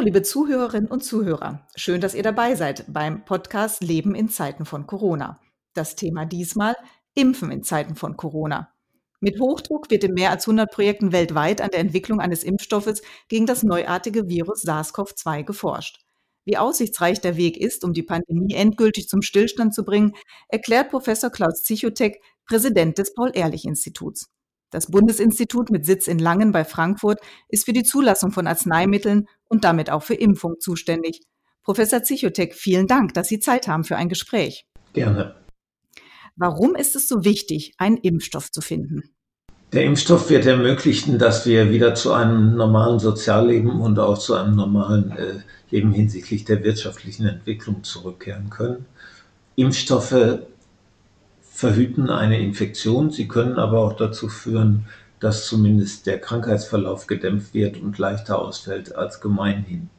Liebe Zuhörerinnen und Zuhörer. Schön, dass ihr dabei seid beim Podcast Leben in Zeiten von Corona. Das Thema diesmal Impfen in Zeiten von Corona. Mit Hochdruck wird in mehr als 100 Projekten weltweit an der Entwicklung eines Impfstoffes gegen das neuartige Virus SARS-CoV-2 geforscht. Wie aussichtsreich der Weg ist, um die Pandemie endgültig zum Stillstand zu bringen, erklärt Professor Klaus Zichotek, Präsident des Paul-Ehrlich-Instituts. Das Bundesinstitut mit Sitz in Langen bei Frankfurt ist für die Zulassung von Arzneimitteln und damit auch für Impfung zuständig. Professor Zichotek, vielen Dank, dass Sie Zeit haben für ein Gespräch. Gerne. Warum ist es so wichtig, einen Impfstoff zu finden? Der Impfstoff wird ermöglichen, dass wir wieder zu einem normalen Sozialleben und auch zu einem normalen äh, Leben hinsichtlich der wirtschaftlichen Entwicklung zurückkehren können. Impfstoffe verhüten eine Infektion, sie können aber auch dazu führen, dass zumindest der Krankheitsverlauf gedämpft wird und leichter ausfällt als gemeinhin.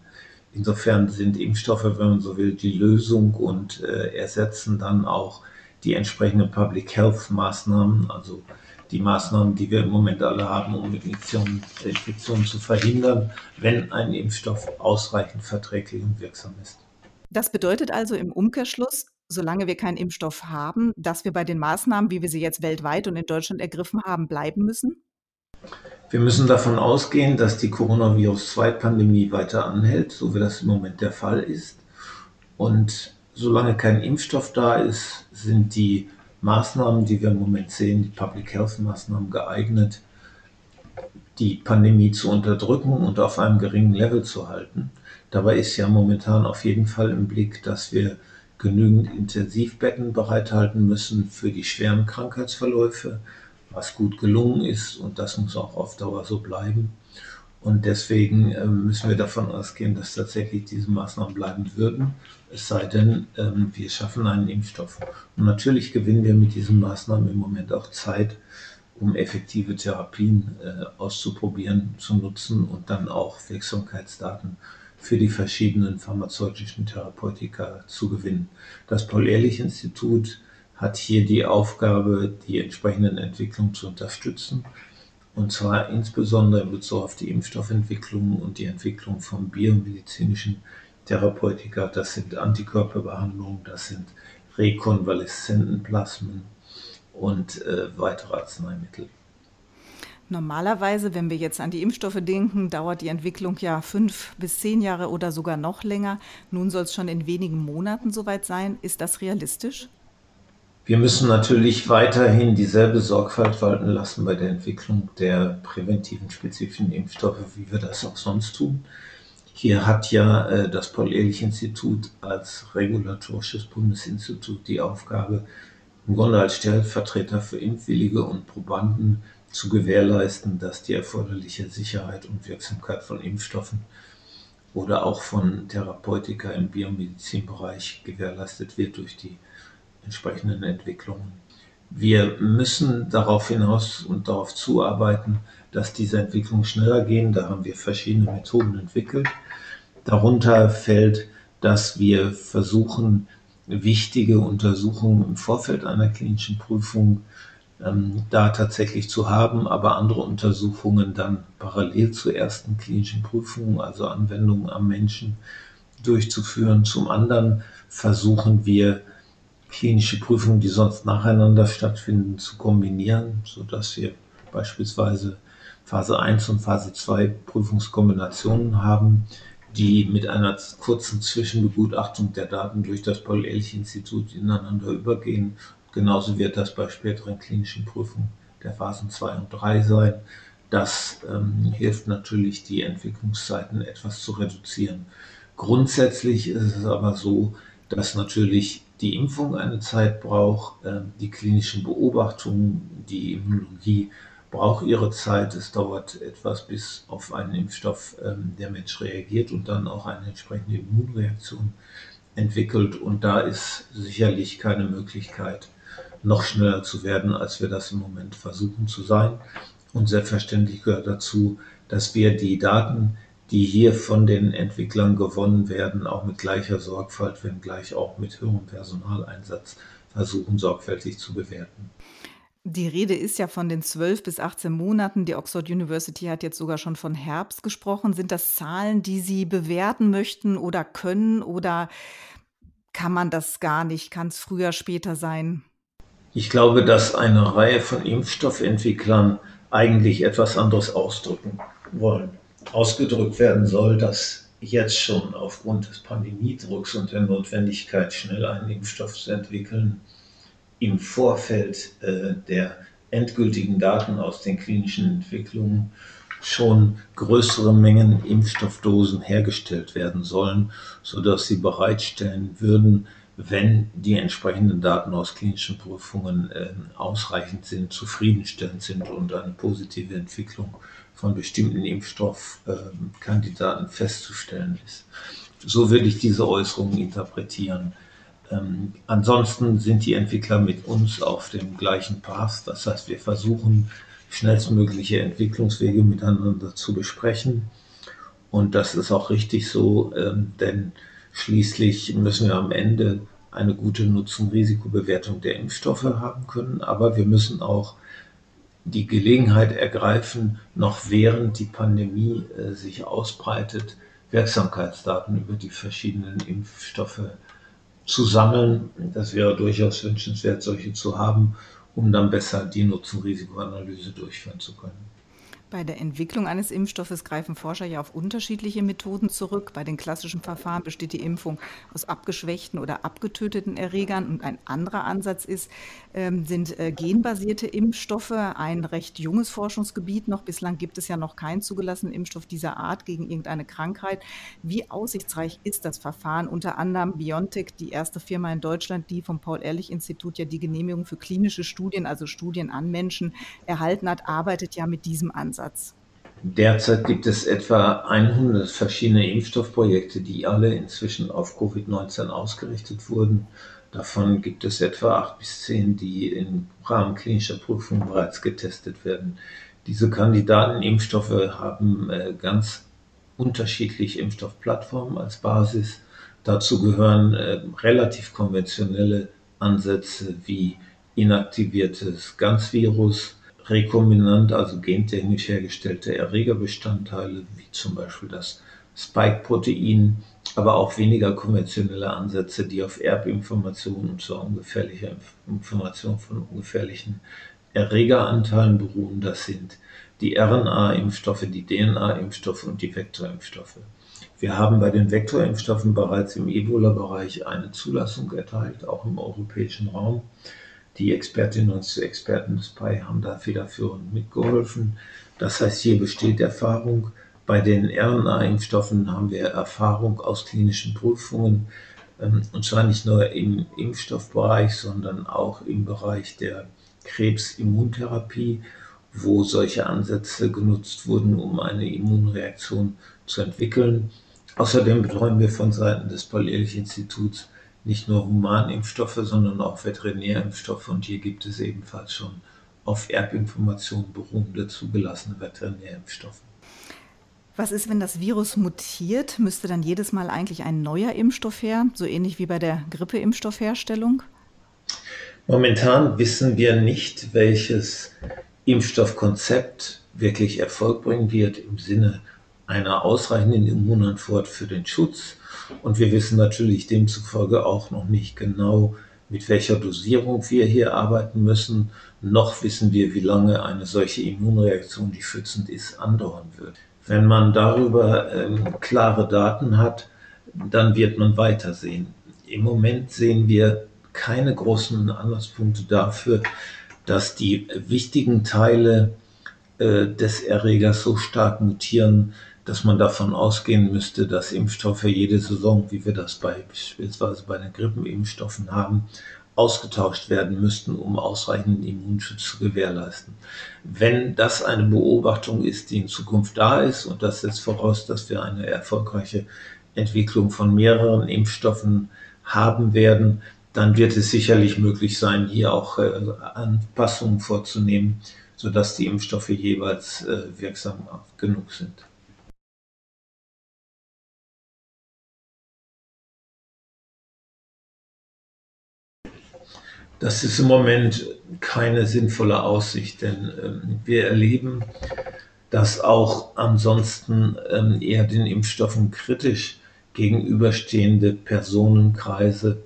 Insofern sind Impfstoffe, wenn man so will, die Lösung und äh, ersetzen dann auch die entsprechenden Public Health Maßnahmen, also die Maßnahmen, die wir im Moment alle haben, um Infektionen, Infektionen zu verhindern, wenn ein Impfstoff ausreichend verträglich und wirksam ist. Das bedeutet also im Umkehrschluss, solange wir keinen Impfstoff haben, dass wir bei den Maßnahmen, wie wir sie jetzt weltweit und in Deutschland ergriffen haben, bleiben müssen? Wir müssen davon ausgehen, dass die Coronavirus-2-Pandemie weiter anhält, so wie das im Moment der Fall ist. Und solange kein Impfstoff da ist, sind die Maßnahmen, die wir im Moment sehen, die Public Health Maßnahmen geeignet, die Pandemie zu unterdrücken und auf einem geringen Level zu halten. Dabei ist ja momentan auf jeden Fall im Blick, dass wir genügend Intensivbetten bereithalten müssen für die schweren Krankheitsverläufe, was gut gelungen ist und das muss auch auf Dauer so bleiben. Und deswegen ähm, müssen wir davon ausgehen, dass tatsächlich diese Maßnahmen bleiben würden, es sei denn, ähm, wir schaffen einen Impfstoff. Und natürlich gewinnen wir mit diesen Maßnahmen im Moment auch Zeit, um effektive Therapien äh, auszuprobieren, zu nutzen und dann auch Wirksamkeitsdaten für die verschiedenen pharmazeutischen Therapeutika zu gewinnen. Das Paul-Ehrlich-Institut hat hier die Aufgabe, die entsprechenden Entwicklungen zu unterstützen und zwar insbesondere in Bezug auf die Impfstoffentwicklung und die Entwicklung von biomedizinischen Therapeutika. Das sind Antikörperbehandlungen, das sind Rekonvaleszentenplasmen und äh, weitere Arzneimittel. Normalerweise, wenn wir jetzt an die Impfstoffe denken, dauert die Entwicklung ja fünf bis zehn Jahre oder sogar noch länger. Nun soll es schon in wenigen Monaten soweit sein. Ist das realistisch? Wir müssen natürlich weiterhin dieselbe Sorgfalt walten lassen bei der Entwicklung der präventiven spezifischen Impfstoffe, wie wir das auch sonst tun. Hier hat ja äh, das Paul-Ehrlich-Institut als regulatorisches Bundesinstitut die Aufgabe, im Grunde als Stellvertreter für Impfwillige und Probanden zu gewährleisten, dass die erforderliche Sicherheit und Wirksamkeit von Impfstoffen oder auch von Therapeutika im Biomedizinbereich gewährleistet wird durch die entsprechenden Entwicklungen. Wir müssen darauf hinaus und darauf zuarbeiten, dass diese Entwicklungen schneller gehen. Da haben wir verschiedene Methoden entwickelt. Darunter fällt, dass wir versuchen, wichtige Untersuchungen im Vorfeld einer klinischen Prüfung ähm, da tatsächlich zu haben, aber andere Untersuchungen dann parallel zur ersten klinischen Prüfung, also Anwendungen am Menschen, durchzuführen. Zum anderen versuchen wir klinische Prüfungen, die sonst nacheinander stattfinden, zu kombinieren, sodass wir beispielsweise Phase 1 und Phase 2 Prüfungskombinationen haben, die mit einer kurzen Zwischenbegutachtung der Daten durch das Paul-Ehrlich-Institut ineinander übergehen. Genauso wird das bei späteren klinischen Prüfungen der Phasen 2 und 3 sein. Das ähm, hilft natürlich, die Entwicklungszeiten etwas zu reduzieren. Grundsätzlich ist es aber so, dass natürlich die Impfung eine Zeit braucht, ähm, die klinischen Beobachtungen, die Immunologie braucht ihre Zeit. Es dauert etwas, bis auf einen Impfstoff ähm, der Mensch reagiert und dann auch eine entsprechende Immunreaktion entwickelt. Und da ist sicherlich keine Möglichkeit, noch schneller zu werden, als wir das im Moment versuchen zu sein. Und selbstverständlich gehört dazu, dass wir die Daten, die hier von den Entwicklern gewonnen werden, auch mit gleicher Sorgfalt, wenn gleich auch mit höherem Personaleinsatz versuchen, sorgfältig zu bewerten. Die Rede ist ja von den 12 bis 18 Monaten. Die Oxford University hat jetzt sogar schon von Herbst gesprochen. Sind das Zahlen, die Sie bewerten möchten oder können oder kann man das gar nicht? Kann es früher, später sein? Ich glaube, dass eine Reihe von Impfstoffentwicklern eigentlich etwas anderes ausdrücken wollen. Ausgedrückt werden soll, dass jetzt schon aufgrund des Pandemiedrucks und der Notwendigkeit, schnell einen Impfstoff zu entwickeln, im Vorfeld äh, der endgültigen Daten aus den klinischen Entwicklungen schon größere Mengen Impfstoffdosen hergestellt werden sollen, sodass sie bereitstellen würden, wenn die entsprechenden Daten aus klinischen Prüfungen äh, ausreichend sind, zufriedenstellend sind und eine positive Entwicklung von bestimmten Impfstoffkandidaten festzustellen ist. So würde ich diese Äußerungen interpretieren. Ähm, ansonsten sind die Entwickler mit uns auf dem gleichen Path. Das heißt, wir versuchen schnellstmögliche Entwicklungswege miteinander zu besprechen. Und das ist auch richtig so, ähm, denn schließlich müssen wir am Ende eine gute Nutzen-Risikobewertung der Impfstoffe haben können. Aber wir müssen auch die Gelegenheit ergreifen, noch während die Pandemie äh, sich ausbreitet, Wirksamkeitsdaten über die verschiedenen Impfstoffe zu sammeln. Das wäre durchaus wünschenswert, solche zu haben, um dann besser die Nutzen-Risikoanalyse durchführen zu können. Bei der Entwicklung eines Impfstoffes greifen Forscher ja auf unterschiedliche Methoden zurück. Bei den klassischen Verfahren besteht die Impfung aus abgeschwächten oder abgetöteten Erregern. Und ein anderer Ansatz ist, ähm, sind äh, genbasierte Impfstoffe, ein recht junges Forschungsgebiet noch. Bislang gibt es ja noch keinen zugelassenen Impfstoff dieser Art gegen irgendeine Krankheit. Wie aussichtsreich ist das Verfahren? Unter anderem BioNTech, die erste Firma in Deutschland, die vom Paul-Ehrlich-Institut ja die Genehmigung für klinische Studien, also Studien an Menschen, erhalten hat, arbeitet ja mit diesem Ansatz. Einsatz? Derzeit gibt es etwa 100 verschiedene Impfstoffprojekte, die alle inzwischen auf Covid-19 ausgerichtet wurden. Davon gibt es etwa acht bis zehn, die im Rahmen klinischer Prüfungen bereits getestet werden. Diese Kandidatenimpfstoffe haben äh, ganz unterschiedliche Impfstoffplattformen als Basis. Dazu gehören äh, relativ konventionelle Ansätze wie inaktiviertes Ganzvirus, rekombinant, also gentechnisch hergestellte Erregerbestandteile, wie zum Beispiel das Spike-Protein, aber auch weniger konventionelle Ansätze, die auf Erbinformationen und zwar ungefährlicher Information von ungefährlichen Erregeranteilen beruhen. Das sind die RNA-Impfstoffe, die DNA-Impfstoffe und die Vektorimpfstoffe. Wir haben bei den Vektorimpfstoffen bereits im Ebola-Bereich eine Zulassung erteilt, auch im europäischen Raum. Die Expertinnen und Experten des PI haben da federführend mitgeholfen. Das heißt, hier besteht Erfahrung. Bei den RNA-Impfstoffen haben wir Erfahrung aus klinischen Prüfungen, ähm, und zwar nicht nur im Impfstoffbereich, sondern auch im Bereich der Krebsimmuntherapie, wo solche Ansätze genutzt wurden, um eine Immunreaktion zu entwickeln. Außerdem betreuen wir von Seiten des Paul-Ehrlich-Instituts nicht nur Humanimpfstoffe, sondern auch Veterinärimpfstoffe. Und hier gibt es ebenfalls schon auf Erbinformationen beruhende zugelassene Veterinärimpfstoffe. Was ist, wenn das Virus mutiert? Müsste dann jedes Mal eigentlich ein neuer Impfstoff her, so ähnlich wie bei der Grippeimpfstoffherstellung? Momentan wissen wir nicht, welches Impfstoffkonzept wirklich Erfolg bringen wird im Sinne einer ausreichenden Immunantwort für den Schutz und wir wissen natürlich demzufolge auch noch nicht genau, mit welcher Dosierung wir hier arbeiten müssen. Noch wissen wir, wie lange eine solche Immunreaktion, die schützend ist, andauern wird. Wenn man darüber ähm, klare Daten hat, dann wird man weitersehen. Im Moment sehen wir keine großen Anlasspunkte dafür, dass die wichtigen Teile äh, des Erregers so stark mutieren, dass man davon ausgehen müsste, dass Impfstoffe jede Saison, wie wir das beispielsweise bei den Grippenimpfstoffen haben, ausgetauscht werden müssten, um ausreichenden Immunschutz zu gewährleisten. Wenn das eine Beobachtung ist, die in Zukunft da ist, und das setzt voraus, dass wir eine erfolgreiche Entwicklung von mehreren Impfstoffen haben werden, dann wird es sicherlich möglich sein, hier auch äh, Anpassungen vorzunehmen, sodass die Impfstoffe jeweils äh, wirksam genug sind. Das ist im Moment keine sinnvolle Aussicht, denn ähm, wir erleben, dass auch ansonsten ähm, eher den Impfstoffen kritisch gegenüberstehende Personenkreise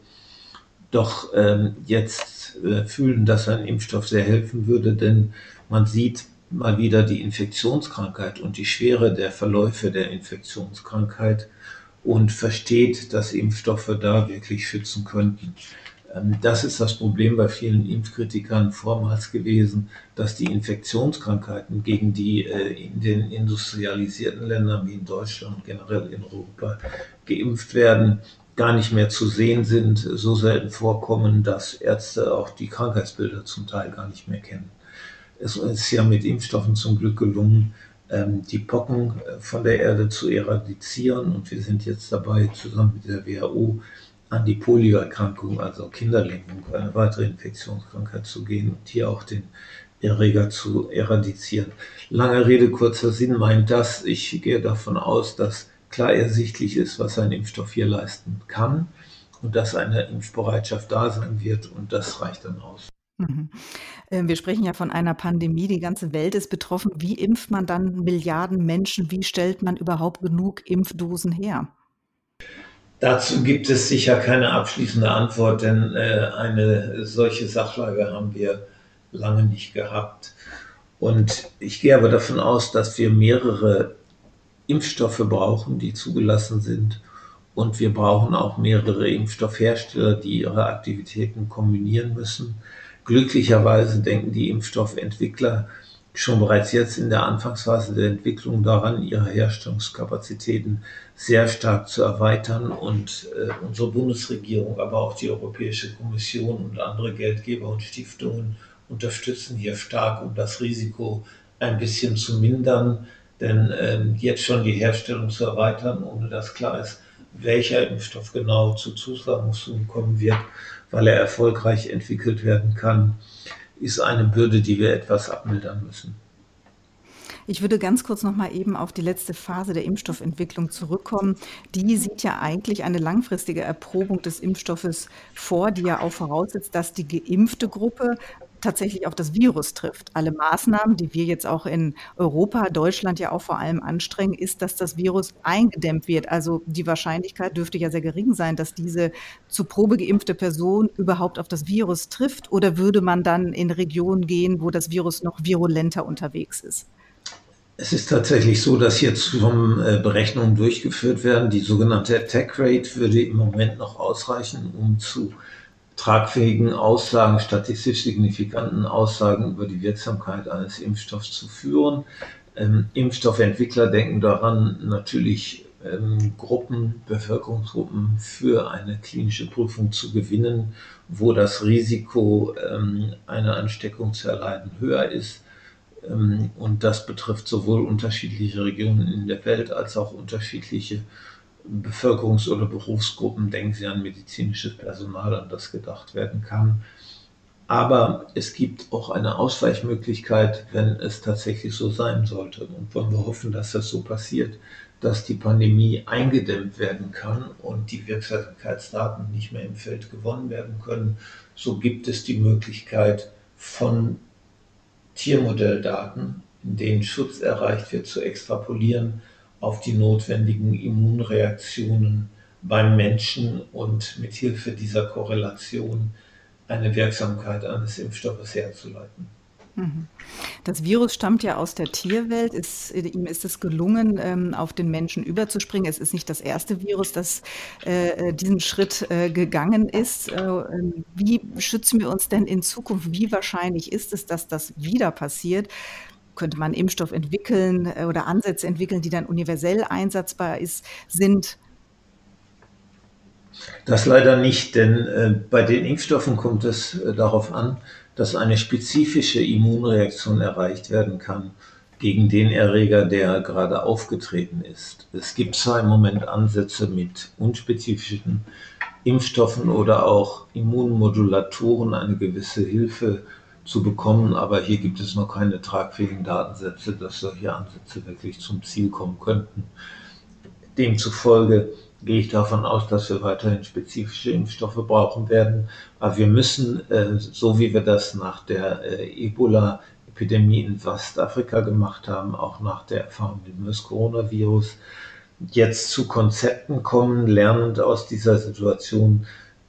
doch ähm, jetzt äh, fühlen, dass ein Impfstoff sehr helfen würde, denn man sieht mal wieder die Infektionskrankheit und die Schwere der Verläufe der Infektionskrankheit und versteht, dass Impfstoffe da wirklich schützen könnten. Ähm, das ist das Problem bei vielen Impfkritikern vormals gewesen, dass die Infektionskrankheiten, gegen die äh, in den industrialisierten Ländern wie in Deutschland generell in Europa geimpft werden, gar nicht mehr zu sehen sind, so selten vorkommen, dass Ärzte auch die Krankheitsbilder zum Teil gar nicht mehr kennen. Es ist ja mit Impfstoffen zum Glück gelungen, ähm, die Pocken äh, von der Erde zu eradizieren und wir sind jetzt dabei, zusammen mit der WHO an die Polioerkrankung, also Kinderlähmung, eine weitere Infektionskrankheit zu gehen und hier auch den Erreger zu eradizieren. Lange Rede, kurzer Sinn meint das. Ich gehe davon aus, dass klar ersichtlich ist, was ein Impfstoff hier leisten kann und dass eine Impfbereitschaft da sein wird und das reicht dann aus. Mhm. Ähm, wir sprechen ja von einer Pandemie, die ganze Welt ist betroffen. Wie impft man dann Milliarden Menschen? Wie stellt man überhaupt genug Impfdosen her? Dazu gibt es sicher keine abschließende Antwort, denn äh, eine solche Sachlage haben wir lange nicht gehabt. Und ich gehe aber davon aus, dass wir mehrere Impfstoffe brauchen, die zugelassen sind. Und wir brauchen auch mehrere Impfstoffhersteller, die ihre Aktivitäten kombinieren müssen. Glücklicherweise denken die Impfstoffentwickler schon bereits jetzt in der Anfangsphase der Entwicklung daran, ihre Herstellungskapazitäten sehr stark zu erweitern. Und äh, unsere Bundesregierung, aber auch die Europäische Kommission und andere Geldgeber und Stiftungen unterstützen hier stark, um das Risiko ein bisschen zu mindern. Denn ähm, jetzt schon die Herstellung zu erweitern, ohne dass klar ist, welcher Impfstoff genau zu Zusammensungen kommen wird, weil er erfolgreich entwickelt werden kann, ist eine Bürde, die wir etwas abmildern müssen. Ich würde ganz kurz noch mal eben auf die letzte Phase der Impfstoffentwicklung zurückkommen. Die sieht ja eigentlich eine langfristige Erprobung des Impfstoffes vor, die ja auch voraussetzt, dass die geimpfte Gruppe tatsächlich auf das Virus trifft. Alle Maßnahmen, die wir jetzt auch in Europa, Deutschland ja auch vor allem anstrengen, ist, dass das Virus eingedämmt wird. Also die Wahrscheinlichkeit dürfte ja sehr gering sein, dass diese zu Probe geimpfte Person überhaupt auf das Virus trifft. Oder würde man dann in Regionen gehen, wo das Virus noch virulenter unterwegs ist? Es ist tatsächlich so, dass jetzt schon äh, Berechnungen durchgeführt werden. Die sogenannte Attack Rate würde im Moment noch ausreichen, um zu tragfähigen Aussagen, statistisch signifikanten Aussagen über die Wirksamkeit eines Impfstoffs zu führen. Ähm, Impfstoffentwickler denken daran, natürlich ähm, Gruppen, Bevölkerungsgruppen für eine klinische Prüfung zu gewinnen, wo das Risiko, ähm, eine Ansteckung zu erleiden, höher ist. Ähm, und das betrifft sowohl unterschiedliche Regionen in der Welt als auch unterschiedliche Bevölkerungs- oder Berufsgruppen, denken Sie an medizinisches Personal, an das gedacht werden kann. Aber es gibt auch eine Ausweichmöglichkeit, wenn es tatsächlich so sein sollte. Und wollen wir hoffen, dass das so passiert, dass die Pandemie eingedämmt werden kann und die Wirksamkeitsdaten nicht mehr im Feld gewonnen werden können. So gibt es die Möglichkeit von Tiermodelldaten, in denen Schutz erreicht wird, zu extrapolieren auf die notwendigen Immunreaktionen beim Menschen und mit Hilfe dieser Korrelation eine Wirksamkeit eines Impfstoffes herzuleiten. Mhm. Das Virus stammt ja aus der Tierwelt. Ist, ihm ist es gelungen, ähm, auf den Menschen überzuspringen. Es ist nicht das erste Virus, das äh, diesen Schritt äh, gegangen ist. Äh, ähm, wie schützen wir uns denn in Zukunft? Wie wahrscheinlich ist es, dass das wieder passiert? Könnte man Impfstoff entwickeln äh, oder Ansätze entwickeln, die dann universell einsatzbar ist, sind? Das leider nicht, denn äh, bei den Impfstoffen kommt es äh, darauf an, dass eine spezifische Immunreaktion erreicht werden kann gegen den Erreger, der gerade aufgetreten ist. Es gibt zwar im Moment Ansätze mit unspezifischen Impfstoffen oder auch Immunmodulatoren, eine gewisse Hilfe zu bekommen, aber hier gibt es noch keine tragfähigen Datensätze, dass solche Ansätze wirklich zum Ziel kommen könnten. Demzufolge gehe ich davon aus, dass wir weiterhin spezifische Impfstoffe brauchen werden. Aber wir müssen, äh, so wie wir das nach der äh, Ebola-Epidemie in Westafrika gemacht haben, auch nach der Erfahrung mit dem MERS-Coronavirus, jetzt zu Konzepten kommen, lernend aus dieser Situation,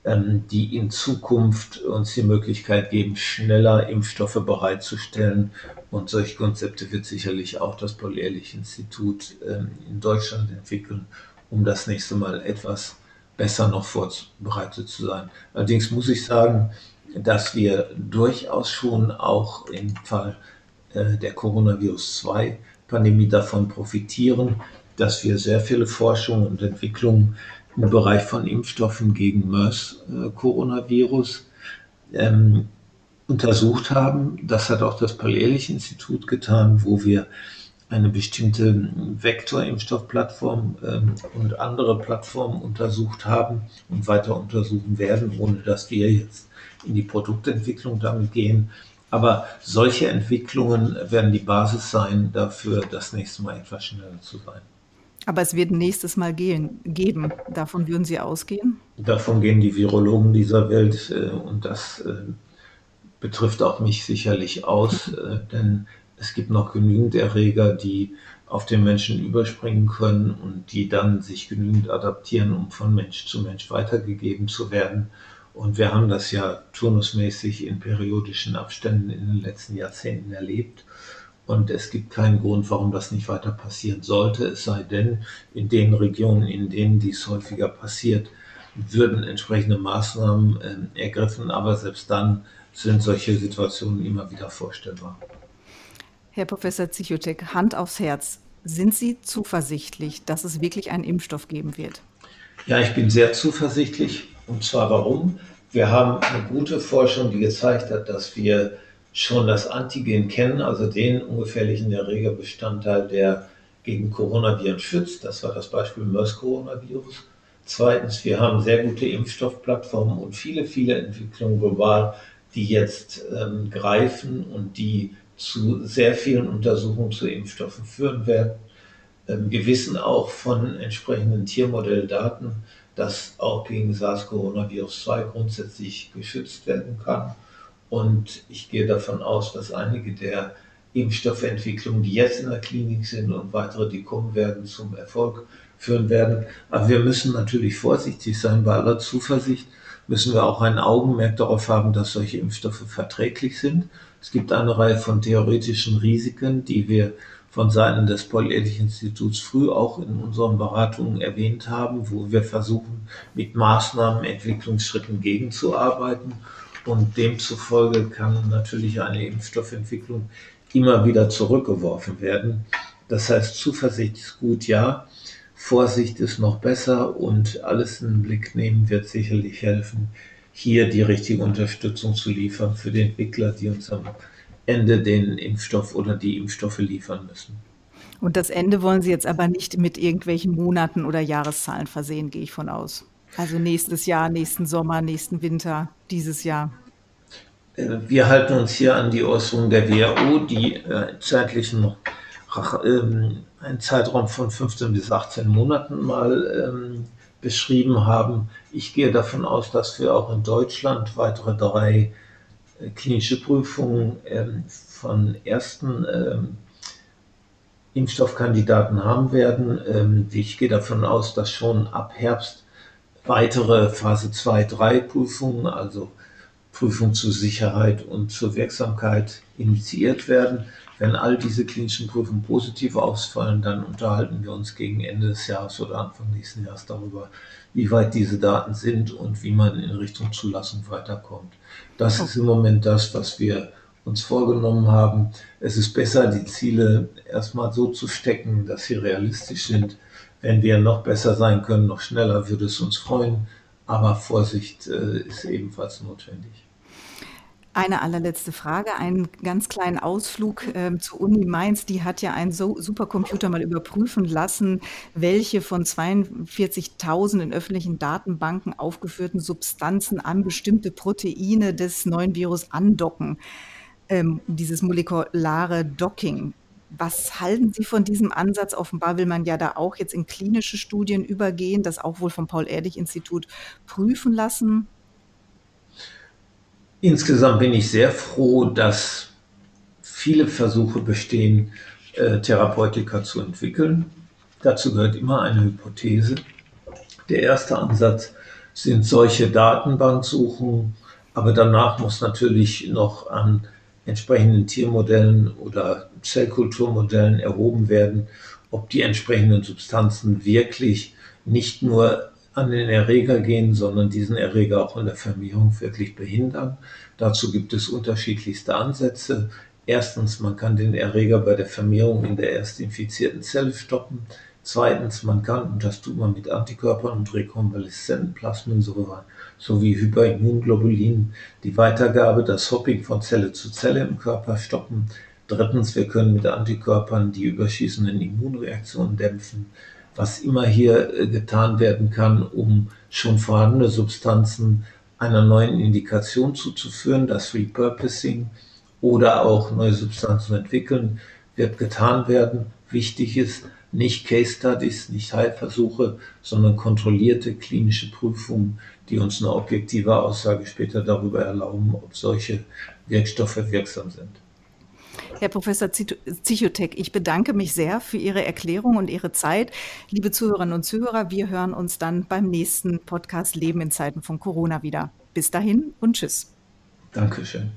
die in Zukunft uns die Möglichkeit geben, schneller Impfstoffe bereitzustellen. Und solche Konzepte wird sicherlich auch das Paul-Ehrlich-Institut ähm, in Deutschland entwickeln, um das nächste Mal etwas besser noch vorbereitet zu sein. Allerdings muss ich sagen, dass wir durchaus schon auch im Fall äh, der Coronavirus-2-Pandemie davon profitieren, dass wir sehr viele Forschung und Entwicklungen im Bereich von Impfstoffen gegen MERS-Coronavirus ähm, untersucht haben. Das hat auch das Paul-Ehrlich-Institut getan, wo wir eine bestimmte Vektorimpfstoffplattform ähm, und andere Plattformen untersucht haben und weiter untersuchen werden, ohne dass wir jetzt in die Produktentwicklung damit gehen. Aber solche Entwicklungen werden die Basis sein dafür, das nächste Mal etwas schneller zu sein. Aber es wird nächstes Mal gehen, geben. Davon würden Sie ausgehen? Davon gehen die Virologen dieser Welt äh, und das äh, betrifft auch mich sicherlich aus, äh, denn es gibt noch genügend Erreger, die auf den Menschen überspringen können und die dann sich genügend adaptieren, um von Mensch zu Mensch weitergegeben zu werden. Und wir haben das ja turnusmäßig in periodischen Abständen in den letzten Jahrzehnten erlebt. Und es gibt keinen Grund, warum das nicht weiter passieren sollte. Es sei denn, in den Regionen, in denen dies häufiger passiert, würden entsprechende Maßnahmen äh, ergriffen. Aber selbst dann sind solche Situationen immer wieder vorstellbar. Herr Professor Zichotek, Hand aufs Herz. Sind Sie zuversichtlich, dass es wirklich einen Impfstoff geben wird? Ja, ich bin sehr zuversichtlich. Und zwar warum? Wir haben eine gute Forschung, die gezeigt hat, dass wir schon das Antigen kennen, also den ungefährlichen Erregerbestandteil, der gegen Coronaviren schützt. Das war das Beispiel MERS-Coronavirus. Zweitens, wir haben sehr gute Impfstoffplattformen und viele, viele Entwicklungen global, die jetzt ähm, greifen und die zu sehr vielen Untersuchungen zu Impfstoffen führen werden. Ähm, wir wissen auch von entsprechenden Tiermodelldaten, dass auch gegen SARS-Coronavirus-2 grundsätzlich geschützt werden kann. Und ich gehe davon aus, dass einige der Impfstoffentwicklungen, die jetzt in der Klinik sind und weitere, die kommen werden, zum Erfolg führen werden. Aber wir müssen natürlich vorsichtig sein. Bei aller Zuversicht müssen wir auch ein Augenmerk darauf haben, dass solche Impfstoffe verträglich sind. Es gibt eine Reihe von theoretischen Risiken, die wir von Seiten des Paul-Ehrlich-Instituts früh auch in unseren Beratungen erwähnt haben, wo wir versuchen, mit Maßnahmen, Entwicklungsschritten gegenzuarbeiten. Und demzufolge kann natürlich eine Impfstoffentwicklung immer wieder zurückgeworfen werden. Das heißt, Zuversicht ist gut, ja. Vorsicht ist noch besser und alles in den Blick nehmen wird sicherlich helfen, hier die richtige Unterstützung zu liefern für die Entwickler, die uns am Ende den Impfstoff oder die Impfstoffe liefern müssen. Und das Ende wollen Sie jetzt aber nicht mit irgendwelchen Monaten oder Jahreszahlen versehen, gehe ich von aus. Also nächstes Jahr, nächsten Sommer, nächsten Winter, dieses Jahr. Äh, wir halten uns hier an die Äußerung der WHO, die äh, zeitlichen ähm, einen Zeitraum von 15 bis 18 Monaten mal ähm, beschrieben haben. Ich gehe davon aus, dass wir auch in Deutschland weitere drei äh, klinische Prüfungen ähm, von ersten Impfstoffkandidaten haben werden. Ich gehe davon aus, dass schon ab Herbst weitere Phase 2, 3 Prüfungen, also Prüfungen zur Sicherheit und zur Wirksamkeit initiiert werden. Wenn all diese klinischen Prüfungen positiv ausfallen, dann unterhalten wir uns gegen Ende des Jahres oder Anfang nächsten Jahres darüber, wie weit diese Daten sind und wie man in Richtung Zulassung weiterkommt. Das ist im Moment das, was wir uns vorgenommen haben. Es ist besser, die Ziele erstmal so zu stecken, dass sie realistisch sind, wenn wir noch besser sein können, noch schneller, würde es uns freuen. Aber Vorsicht äh, ist ebenfalls notwendig. Eine allerletzte Frage, einen ganz kleinen Ausflug äh, zur Uni Mainz. Die hat ja einen so Supercomputer mal überprüfen lassen, welche von 42.000 in öffentlichen Datenbanken aufgeführten Substanzen an bestimmte Proteine des neuen Virus andocken. Ähm, dieses molekulare Docking Was halten Sie von diesem Ansatz? Offenbar will man ja da auch jetzt in klinische Studien übergehen, das auch wohl vom Paul-Ehrlich-Institut prüfen lassen. Insgesamt bin ich sehr froh, dass viele Versuche bestehen, äh, Therapeutika zu entwickeln. Dazu gehört immer eine Hypothese. Der erste Ansatz sind solche Datenbanksuchen, aber danach muss natürlich noch an entsprechenden Tiermodellen oder Zellkulturmodellen erhoben werden, ob die entsprechenden Substanzen wirklich nicht nur an den Erreger gehen, sondern diesen Erreger auch in der Vermehrung wirklich behindern. Dazu gibt es unterschiedlichste Ansätze. Erstens, man kann den Erreger bei der Vermehrung in der erst infizierten Zelle stoppen. Zweitens, man kann, und das tut man mit Antikörpern und rekonvaleszenten Plasmensäuren sowie Hyperimmunglobulinen, die Weitergabe, das Hopping von Zelle zu Zelle im Körper stoppen. Drittens, wir können mit Antikörpern die überschießenden Immunreaktionen dämpfen. Was immer hier äh, getan werden kann, um schon vorhandene Substanzen einer neuen Indikation zuzuführen, das Repurposing oder auch neue Substanzen entwickeln, wird getan werden. Wichtig ist, nicht Case Studies, nicht Heilversuche, sondern kontrollierte klinische Prüfungen, die uns eine objektive Aussage später darüber erlauben, ob solche Wirkstoffe wirksam sind. Herr Professor Zichotek, ich bedanke mich sehr für Ihre Erklärung und Ihre Zeit. Liebe Zuhörerinnen und Zuhörer, wir hören uns dann beim nächsten Podcast Leben in Zeiten von Corona wieder. Bis dahin und tschüss. Dankeschön.